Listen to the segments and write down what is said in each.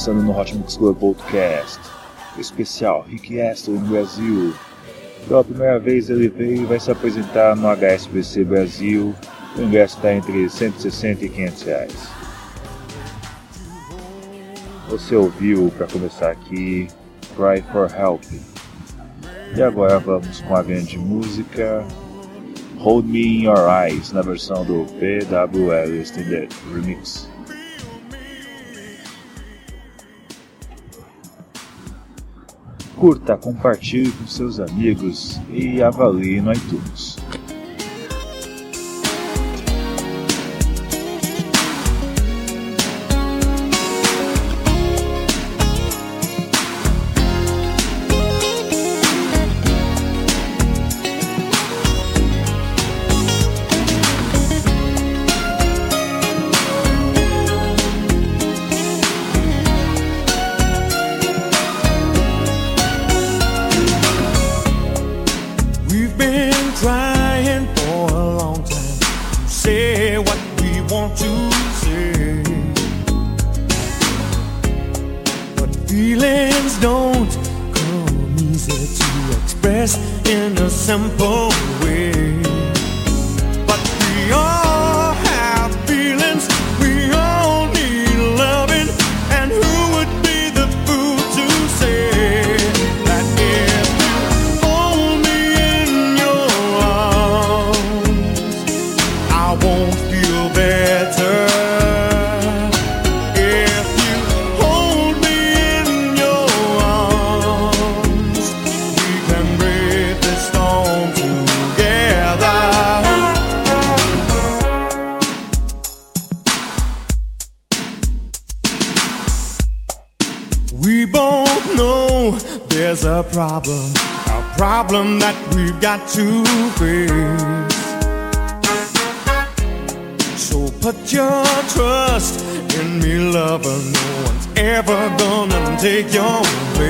começando no Hot Mix Club Podcast, especial Rick Astley no Brasil. Pela primeira vez ele veio e vai se apresentar no HSBC Brasil. O ingresso está entre 160 e 500 reais. Você ouviu, para começar aqui, Cry for Help. E agora vamos com a grande música Hold Me in Your Eyes, na versão do PWL Extended Remix. Curta, compartilhe com seus amigos e avalie no iTunes. We've been trying for a long time to say what we want to say. But feelings don't come easy to express in a simple way. But we are. To face. So put your trust in me, lover. No one's ever gonna take your place.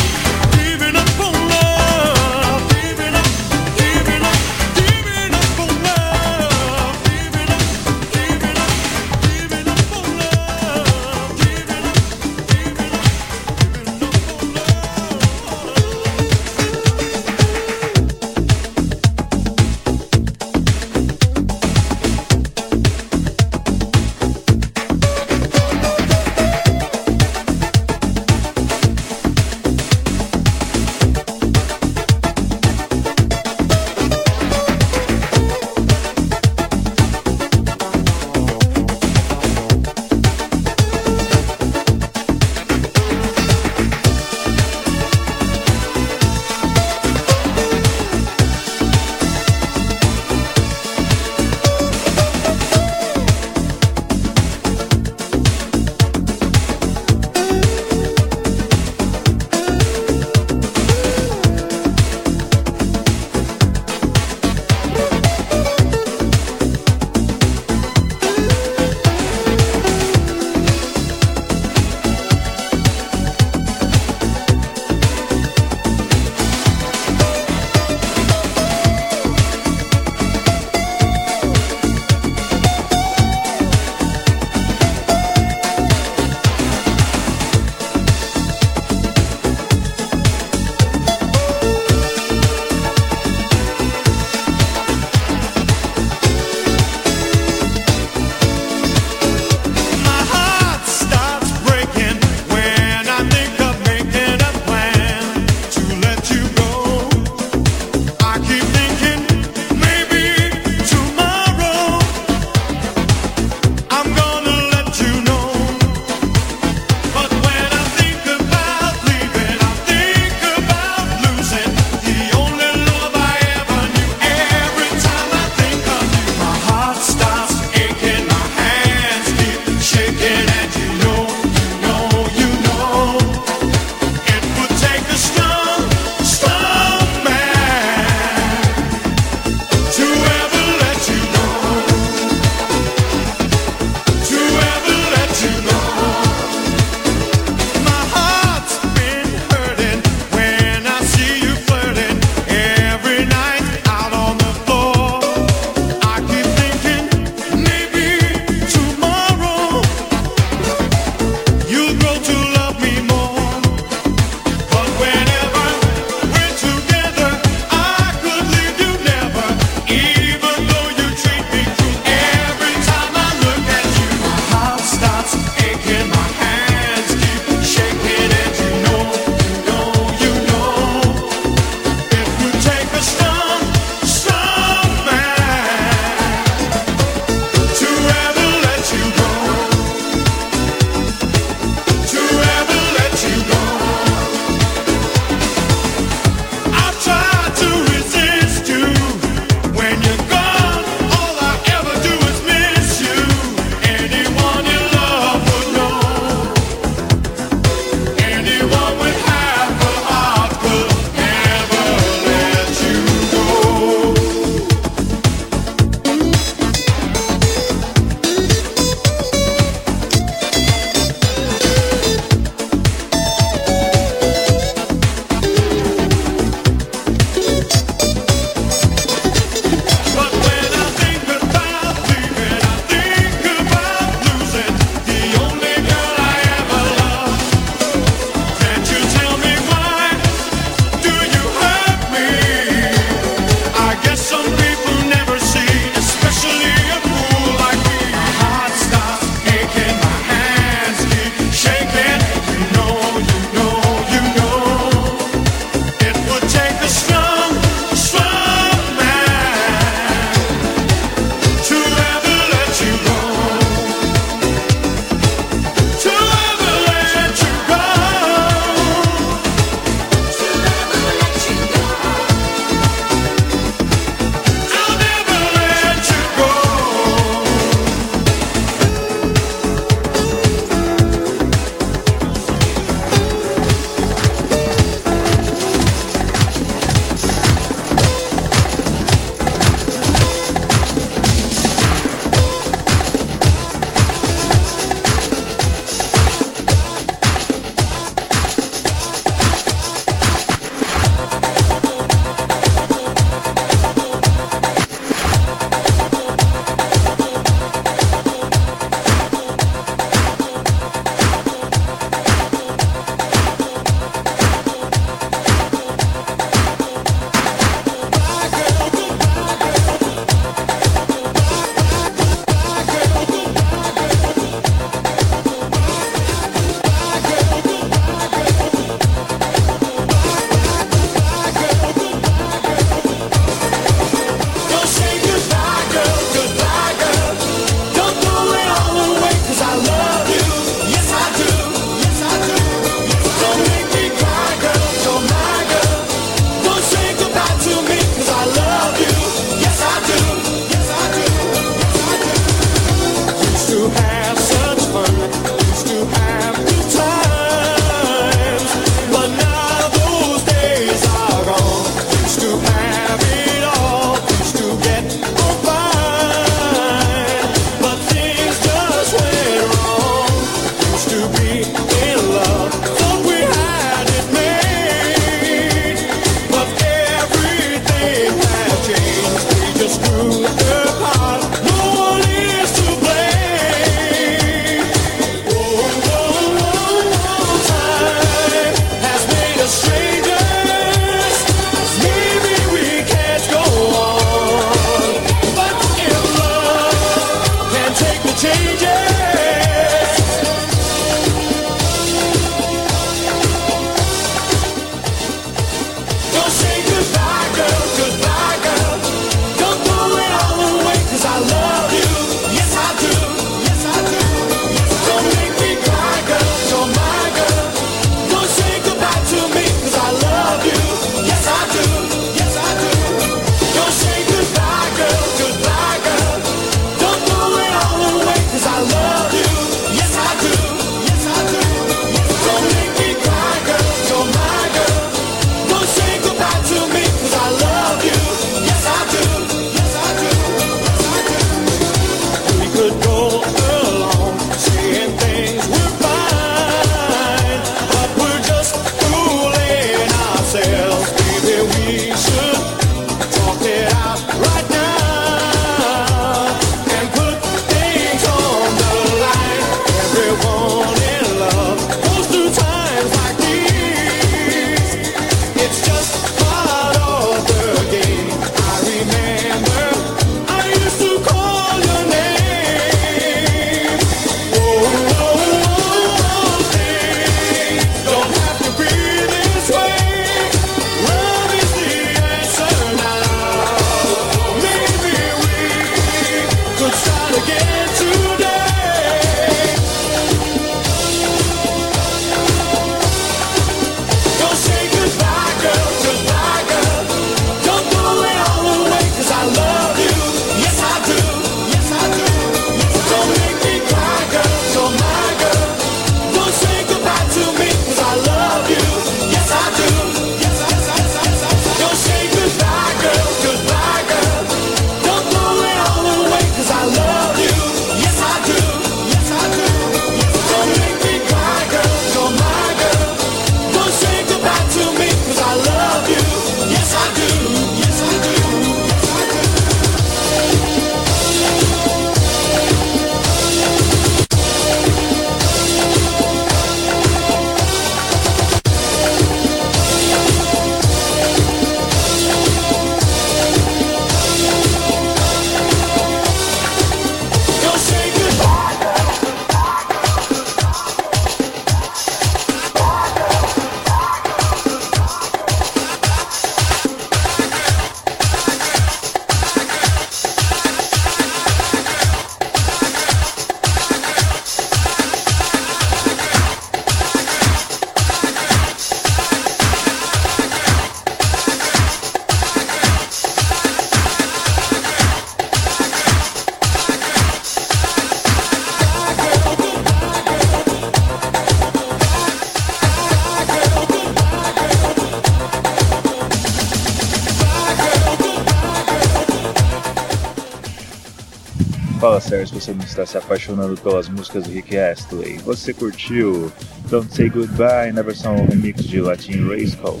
Se você não está se apaixonando pelas músicas do Rick Astley. Você curtiu Don't Say Goodbye na versão remix de Latin Race Call?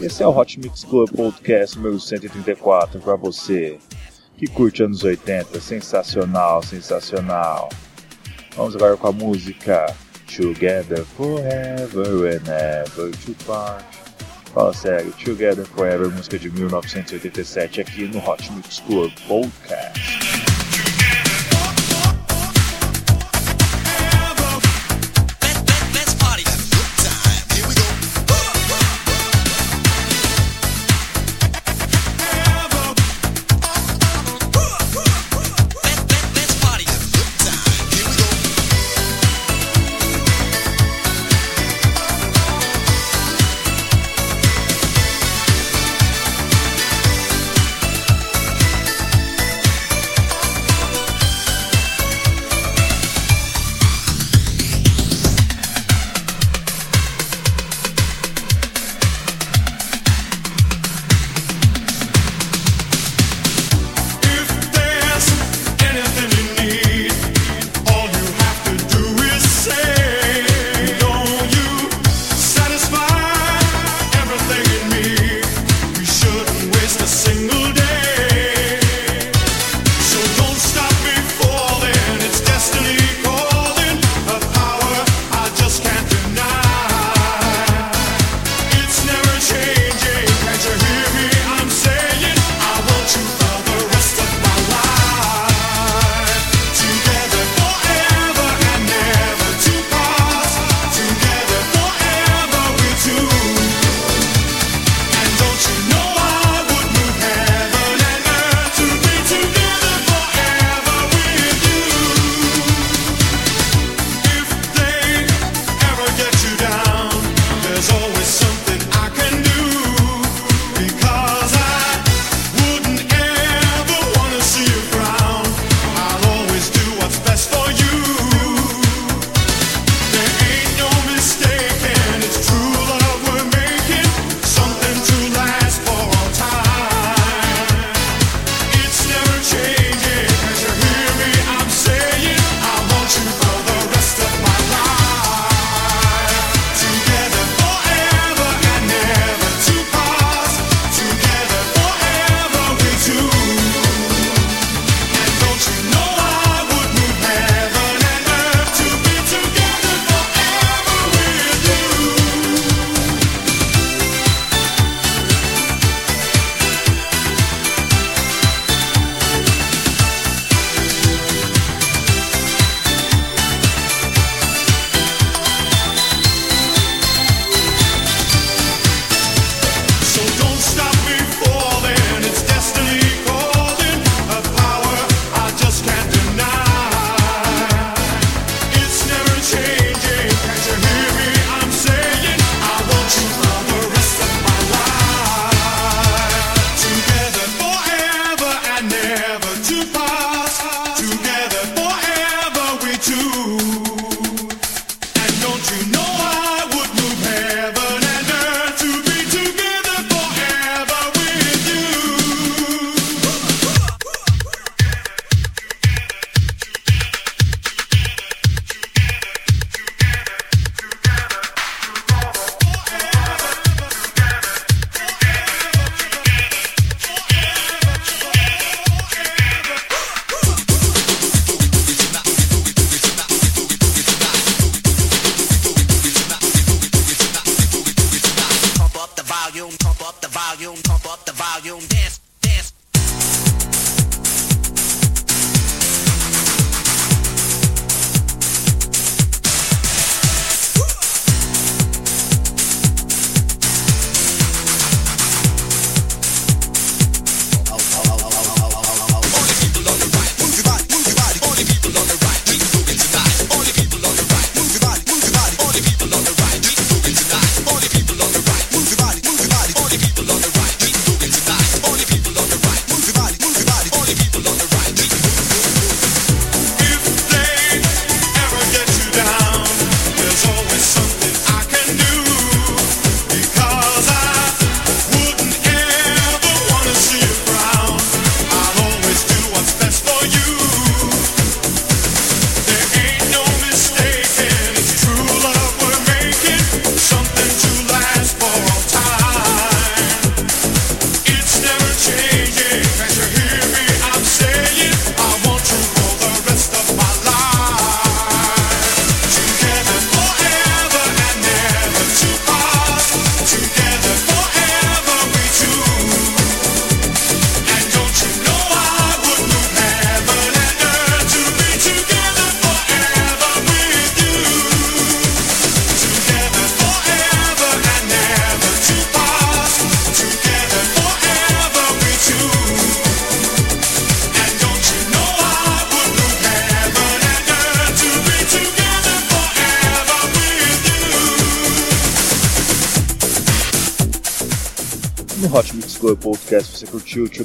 Esse é o Hot Mix Club Podcast número 134 para você que curte anos 80. Sensacional, sensacional. Vamos agora com a música Together Forever and Ever to Part. Fala sério, Together Forever, música de 1987 aqui no Hot Mix Club Podcast.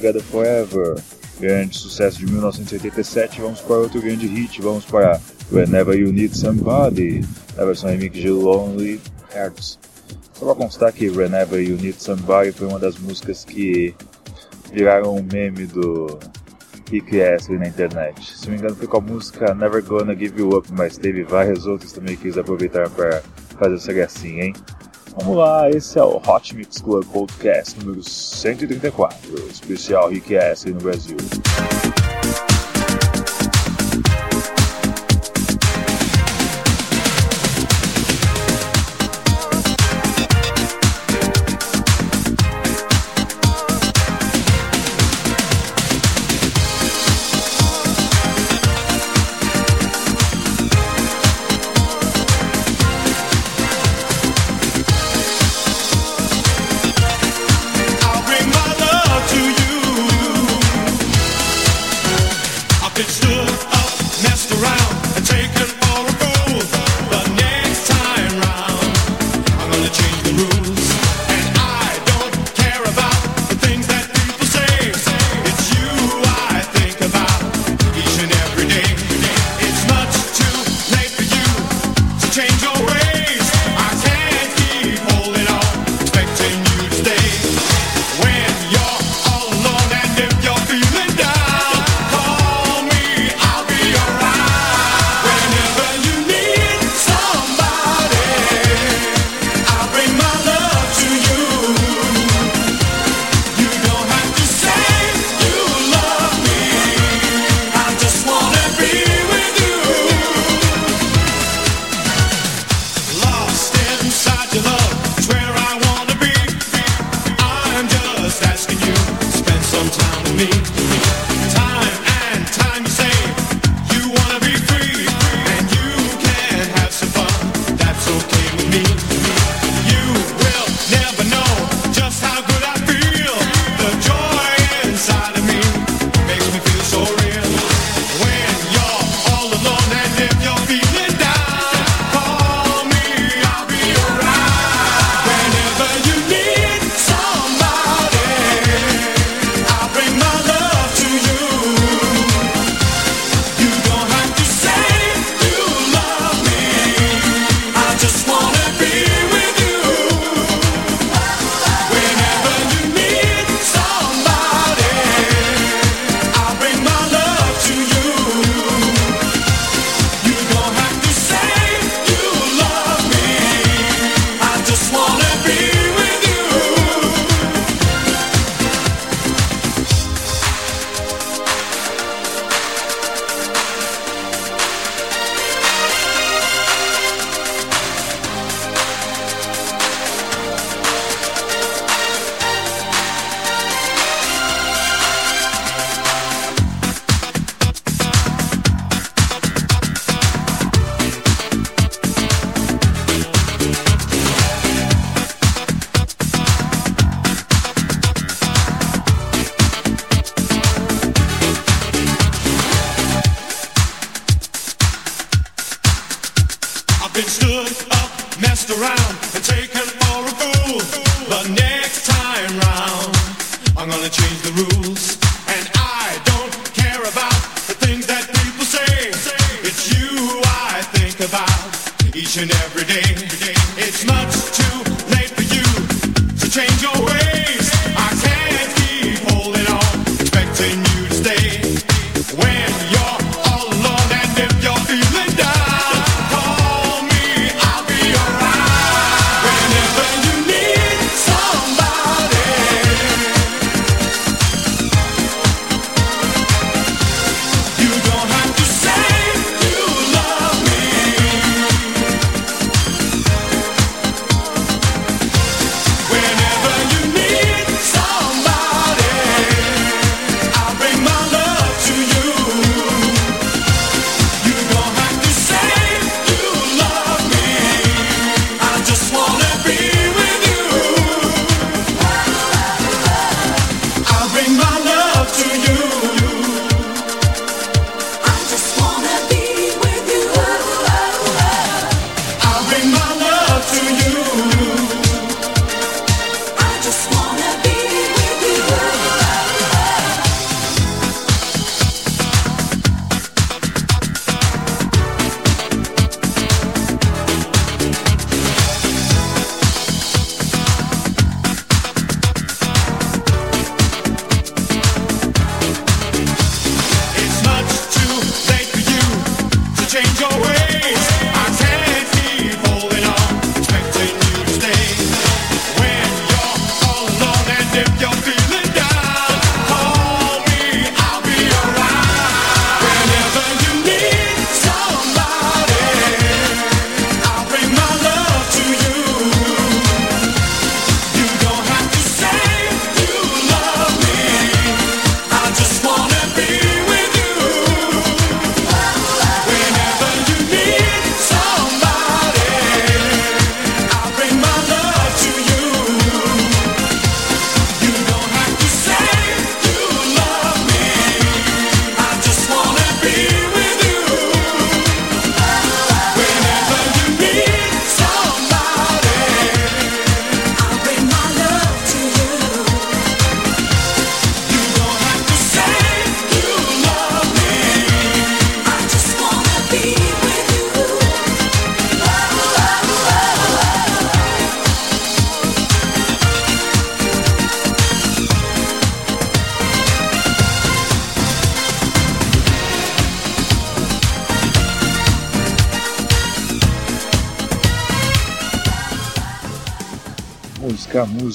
Together Forever, grande sucesso de 1987. Vamos para outro grande hit, vamos para Whenever You Need Somebody, na versão remix de Lonely Hearts. Só para constar que Whenever You Need Somebody foi uma das músicas que viraram um meme do Rick Astley na internet. Se não me engano foi com a música Never Gonna Give You Up, mas teve várias outras também que quis aproveitar para fazer essa gracinha, hein? Vamos lá, esse é o Hot Mix Club Podcast número 134, especial Rick Astley no Brasil. everything.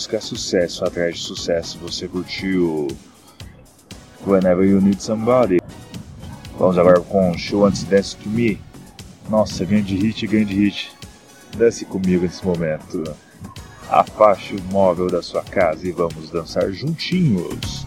Música, música, sucesso atrás de sucesso. Você curtiu Whenever You Need Somebody. Vamos agora com Show Antes Dance to Me. Nossa, grande hit, grande hit. Dance comigo nesse momento. Afaste o móvel da sua casa e vamos dançar juntinhos.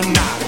or not.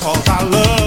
cause I love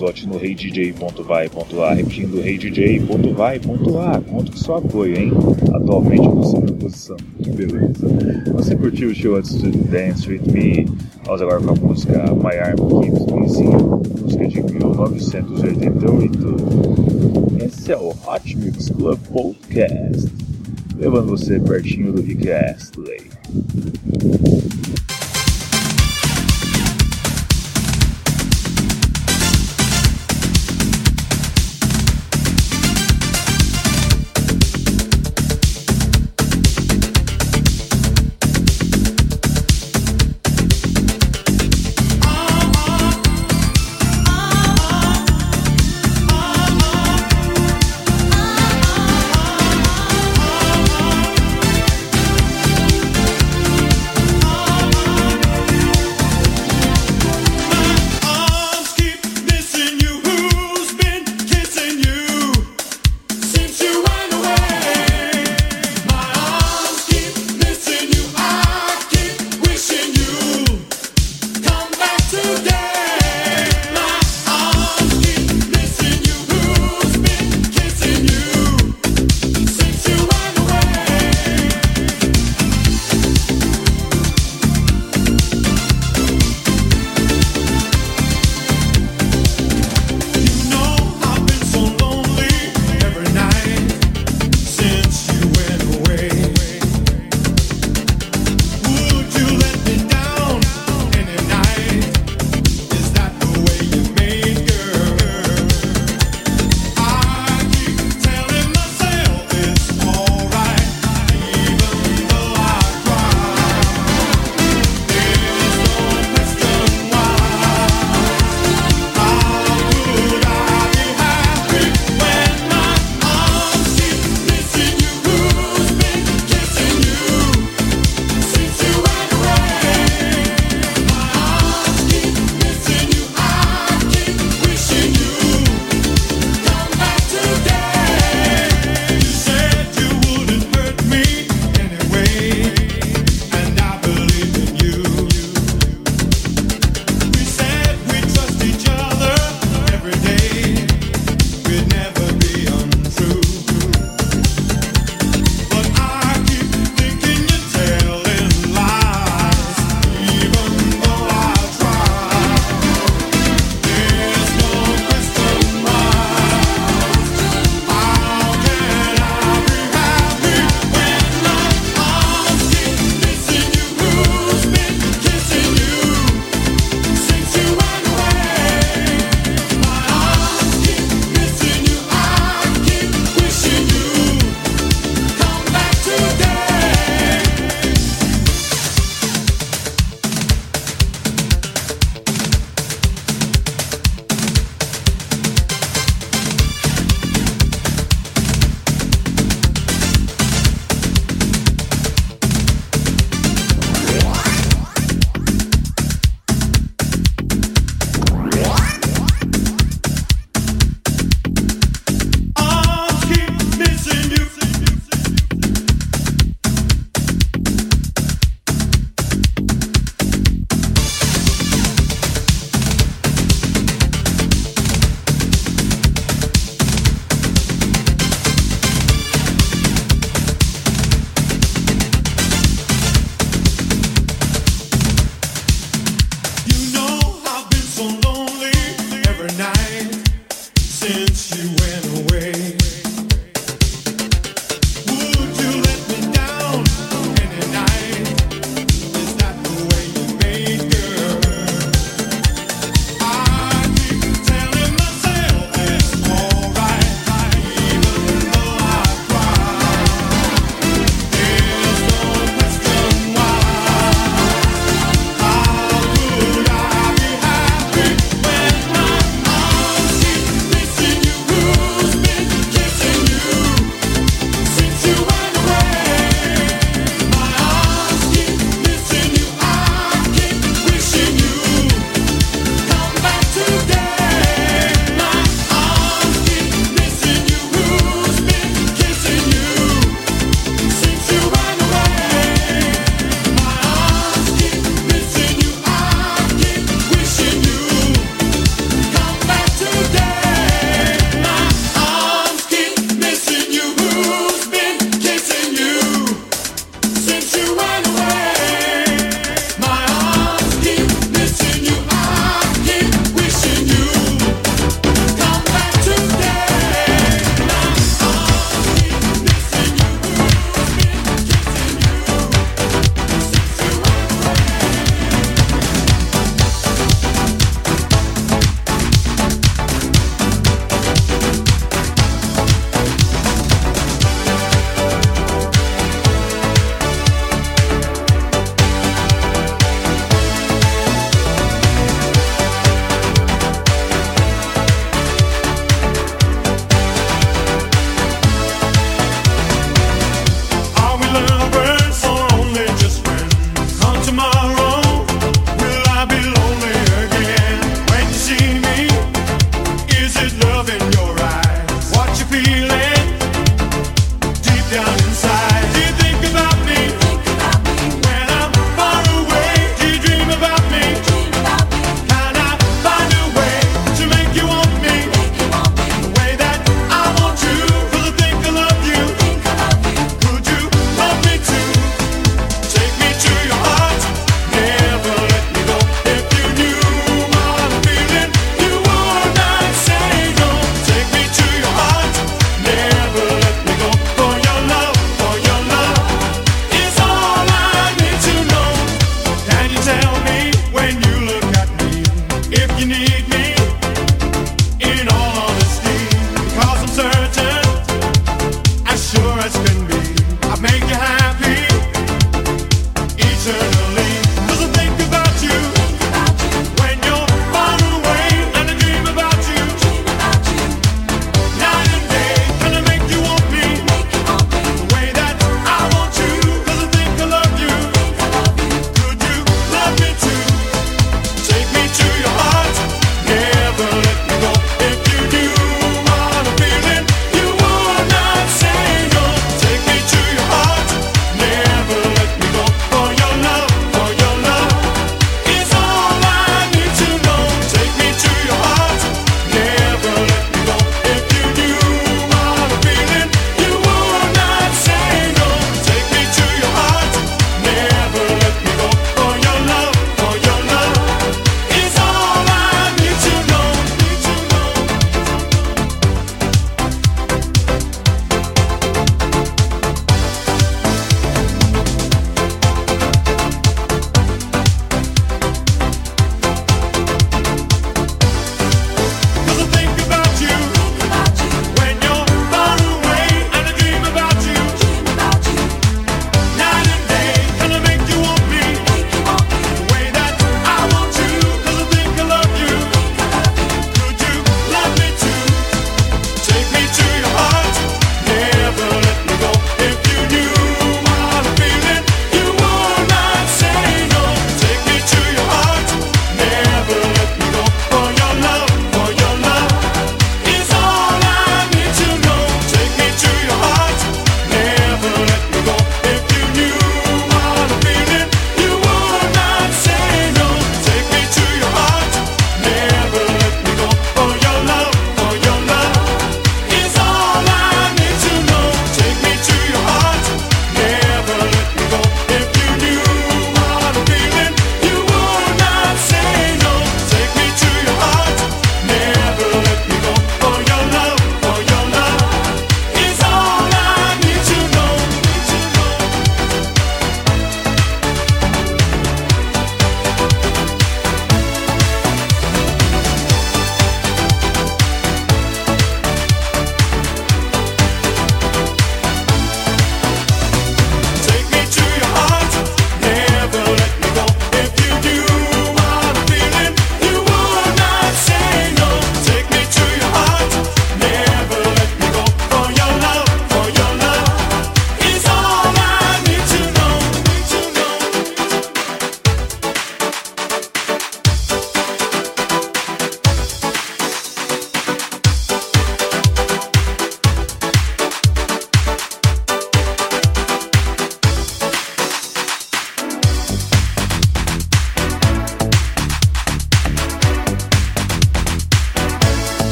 vote no reidj.vai.a, repetindo reidj.vai.a. Conto com seu apoio, hein? Atualmente eu tô na posição. Que beleza. Você curtiu o show antes de Dance With Me? Vamos agora com a música My Arm Keeps Me Singing, música de 1988. Esse é o Hot Mix Club Podcast, levando você pertinho do Rick Astley.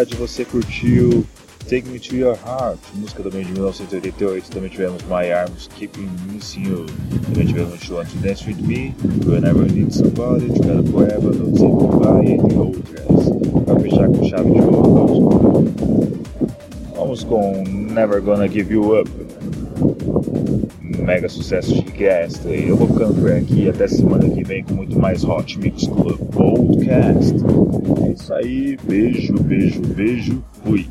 Cidade você curtiu Take Me To Your Heart, música também de 1988. Também tivemos My Arms Keeping Missing You. Também tivemos You Want To Dance With Me, Whenever I Need Somebody, Together Forever, Don't Say Goodbye, entre outras. Para fechar com chave de ouro, vamos com Never Gonna Give You Up. Mega sucesso de Cast. Eu vou ficando por aqui até semana que vem com muito mais Hot Mix Club Podcast. É isso aí, beijo, beijo, beijo, fui.